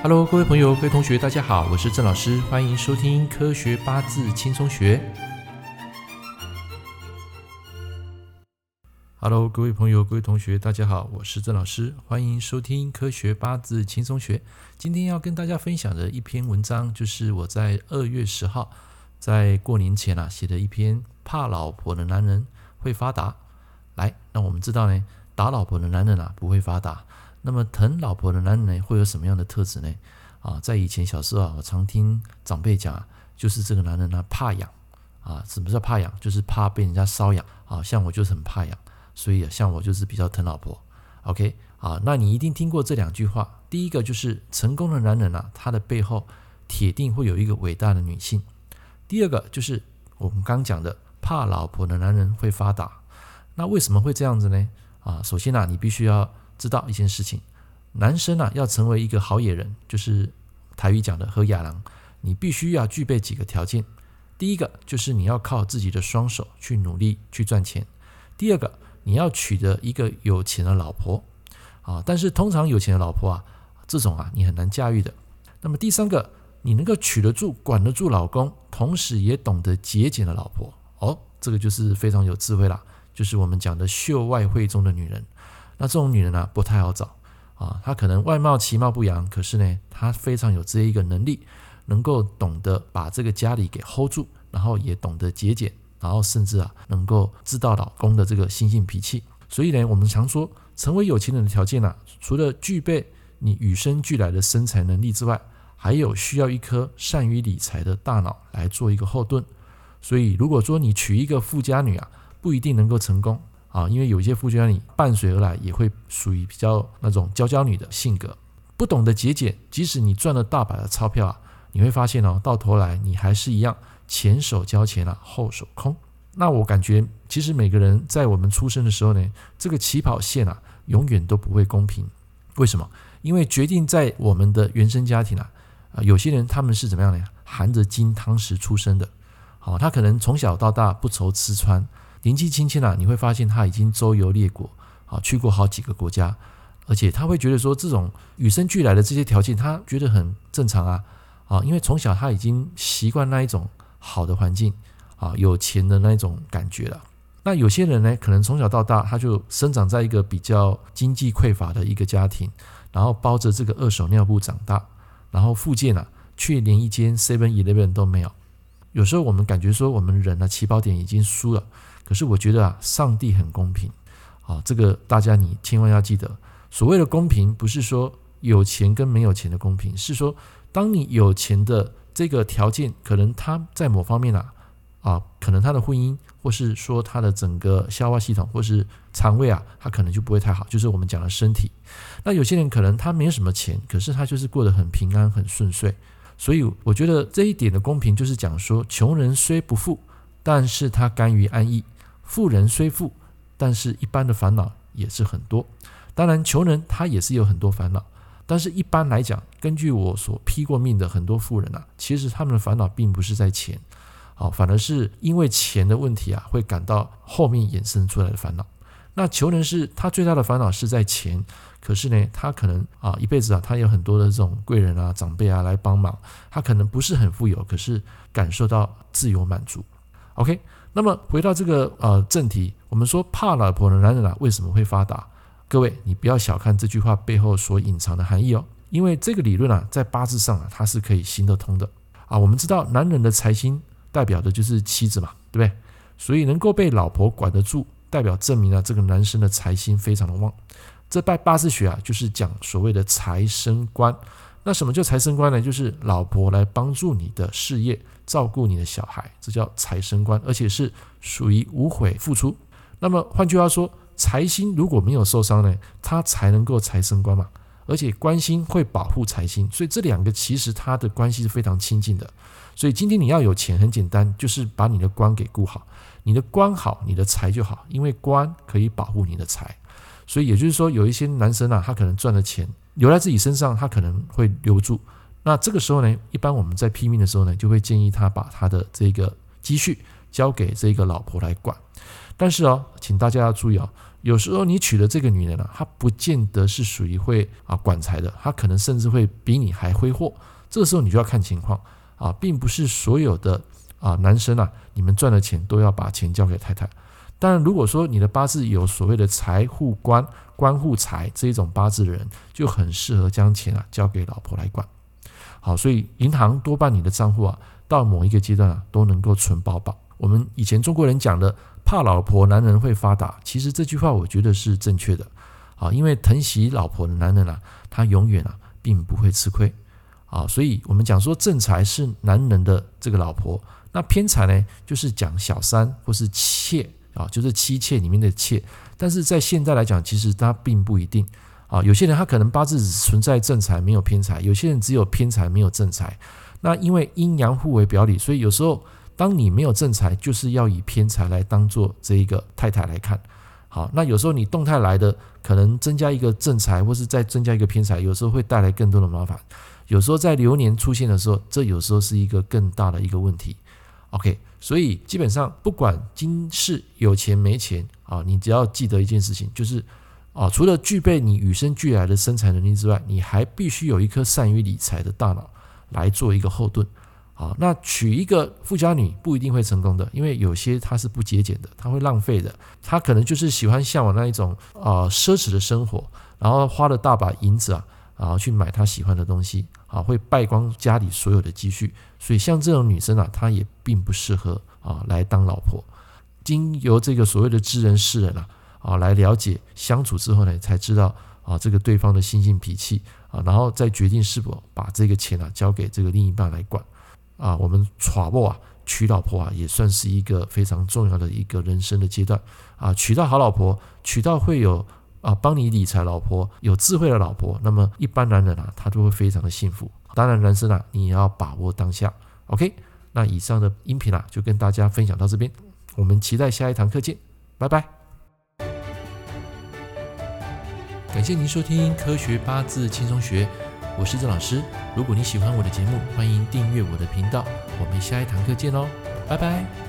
Hello，各位朋友、各位同学，大家好，我是郑老师，欢迎收听科学八字轻松学。Hello，各位朋友、各位同学，大家好，我是郑老师，欢迎收听科学八字轻松学。今天要跟大家分享的一篇文章，就是我在二月十号在过年前啊写的一篇“怕老婆的男人会发达”。来，那我们知道呢，打老婆的男人啊不会发达。那么疼老婆的男人呢，会有什么样的特质呢？啊，在以前小时候啊，我常听长辈讲，就是这个男人呢怕痒啊。什么叫怕痒？就是怕被人家搔痒啊。像我就是很怕痒，所以啊，像我就是比较疼老婆。OK 啊，那你一定听过这两句话。第一个就是成功的男人啊，他的背后铁定会有一个伟大的女性。第二个就是我们刚讲的，怕老婆的男人会发达。那为什么会这样子呢？啊，首先呢，你必须要。知道一件事情，男生啊要成为一个好野人，就是台语讲的和野人，你必须要具备几个条件。第一个就是你要靠自己的双手去努力去赚钱。第二个，你要娶得一个有钱的老婆啊。但是通常有钱的老婆啊，这种啊你很难驾驭的。那么第三个，你能够娶得住、管得住老公，同时也懂得节俭的老婆哦，这个就是非常有智慧啦，就是我们讲的秀外慧中的女人。那这种女人呢、不太好找啊。她可能外貌其貌不扬，可是呢，她非常有这一个能力，能够懂得把这个家里给 hold 住，然后也懂得节俭，然后甚至啊，能够知道老公的这个心性脾气。所以呢，我们常说，成为有钱人的条件呢、除了具备你与生俱来的生财能力之外，还有需要一颗善于理财的大脑来做一个后盾。所以，如果说你娶一个富家女啊，不一定能够成功。啊，因为有些富家女伴随而来也会属于比较那种娇娇女的性格，不懂得节俭，即使你赚了大把的钞票啊，你会发现哦，到头来你还是一样前手交钱啊，后手空。那我感觉，其实每个人在我们出生的时候呢，这个起跑线啊，永远都不会公平。为什么？因为决定在我们的原生家庭啊，啊，有些人他们是怎么样呢？含着金汤匙出生的，好，他可能从小到大不愁吃穿。年纪轻轻啊，你会发现他已经周游列国，啊，去过好几个国家，而且他会觉得说，这种与生俱来的这些条件，他觉得很正常啊，啊，因为从小他已经习惯那一种好的环境，啊，有钱的那一种感觉了。那有些人呢，可能从小到大他就生长在一个比较经济匮乏的一个家庭，然后包着这个二手尿布长大，然后附近啊，却连一间 Seven Eleven 都没有。有时候我们感觉说，我们人的起跑点已经输了。可是我觉得啊，上帝很公平，啊，这个大家你千万要记得，所谓的公平不是说有钱跟没有钱的公平，是说当你有钱的这个条件，可能他在某方面啊，啊，可能他的婚姻，或是说他的整个消化系统，或是肠胃啊，他可能就不会太好，就是我们讲的身体。那有些人可能他没有什么钱，可是他就是过得很平安、很顺遂。所以我觉得这一点的公平，就是讲说，穷人虽不富，但是他甘于安逸。富人虽富，但是一般的烦恼也是很多。当然，穷人他也是有很多烦恼，但是一般来讲，根据我所批过命的很多富人啊，其实他们的烦恼并不是在钱，啊，反而是因为钱的问题啊，会感到后面衍生出来的烦恼。那穷人是他最大的烦恼是在钱，可是呢，他可能啊一辈子啊，他有很多的这种贵人啊、长辈啊来帮忙，他可能不是很富有，可是感受到自由满足。OK。那么回到这个呃正题，我们说怕老婆的男人啊为什么会发达？各位，你不要小看这句话背后所隐藏的含义哦，因为这个理论啊在八字上啊它是可以行得通的啊。我们知道男人的财星代表的就是妻子嘛，对不对？所以能够被老婆管得住，代表证明了这个男生的财星非常的旺。这拜八字学啊就是讲所谓的财生官。那什么叫财生官呢？就是老婆来帮助你的事业，照顾你的小孩，这叫财生官，而且是属于无悔付出。那么换句话说，财星如果没有受伤呢，他才能够财生官嘛。而且官星会保护财星，所以这两个其实它的关系是非常亲近的。所以今天你要有钱，很简单，就是把你的官给顾好，你的官好，你的财就好，因为官可以保护你的财。所以也就是说，有一些男生啊，他可能赚了钱。留在自己身上，他可能会留住。那这个时候呢，一般我们在拼命的时候呢，就会建议他把他的这个积蓄交给这个老婆来管。但是哦，请大家要注意哦，有时候你娶的这个女人啊，她不见得是属于会啊管财的，她可能甚至会比你还挥霍。这个时候你就要看情况啊，并不是所有的啊男生啊，你们赚了钱都要把钱交给太太。当然，如果说你的八字有所谓的财库官、官户财这一种八字的人，就很适合将钱啊交给老婆来管。好，所以银行多半你的账户啊，到某一个阶段啊，都能够存饱饱。我们以前中国人讲的“怕老婆，男人会发达”，其实这句话我觉得是正确的。啊，因为疼惜老婆的男人啊，他永远啊并不会吃亏。啊，所以我们讲说正财是男人的这个老婆，那偏财呢，就是讲小三或是妾。啊，就是妻妾里面的妾，但是在现代来讲，其实它并不一定啊。有些人他可能八字只存在正财，没有偏财；有些人只有偏财，没有正财。那因为阴阳互为表里，所以有时候当你没有正财，就是要以偏财来当做这一个太太来看。好，那有时候你动态来的，可能增加一个正财，或是再增加一个偏财，有时候会带来更多的麻烦。有时候在流年出现的时候，这有时候是一个更大的一个问题。OK。所以基本上不管今世有钱没钱啊，你只要记得一件事情，就是啊，除了具备你与生俱来的生财能力之外，你还必须有一颗善于理财的大脑来做一个后盾。啊，那娶一个富家女不一定会成功的，因为有些她是不节俭的，她会浪费的，她可能就是喜欢向往那一种啊奢侈的生活，然后花了大把银子啊，然后去买她喜欢的东西。啊，会败光家里所有的积蓄，所以像这种女生啊，她也并不适合啊来当老婆。经由这个所谓的知人识人啊，啊来了解相处之后呢，才知道啊这个对方的心性脾气啊，然后再决定是否把这个钱啊交给这个另一半来管。啊，我们娶某啊娶老婆啊，也算是一个非常重要的一个人生的阶段啊，娶到好老婆，娶到会有。啊，帮你理财，老婆有智慧的老婆，那么一般男人啊，他都会非常的幸福。当然，男生啊，你也要把握当下。OK，那以上的音频啊，就跟大家分享到这边，我们期待下一堂课见，拜拜。感谢您收听《科学八字轻松学》，我是郑老师。如果你喜欢我的节目，欢迎订阅我的频道。我们下一堂课见喽，拜拜。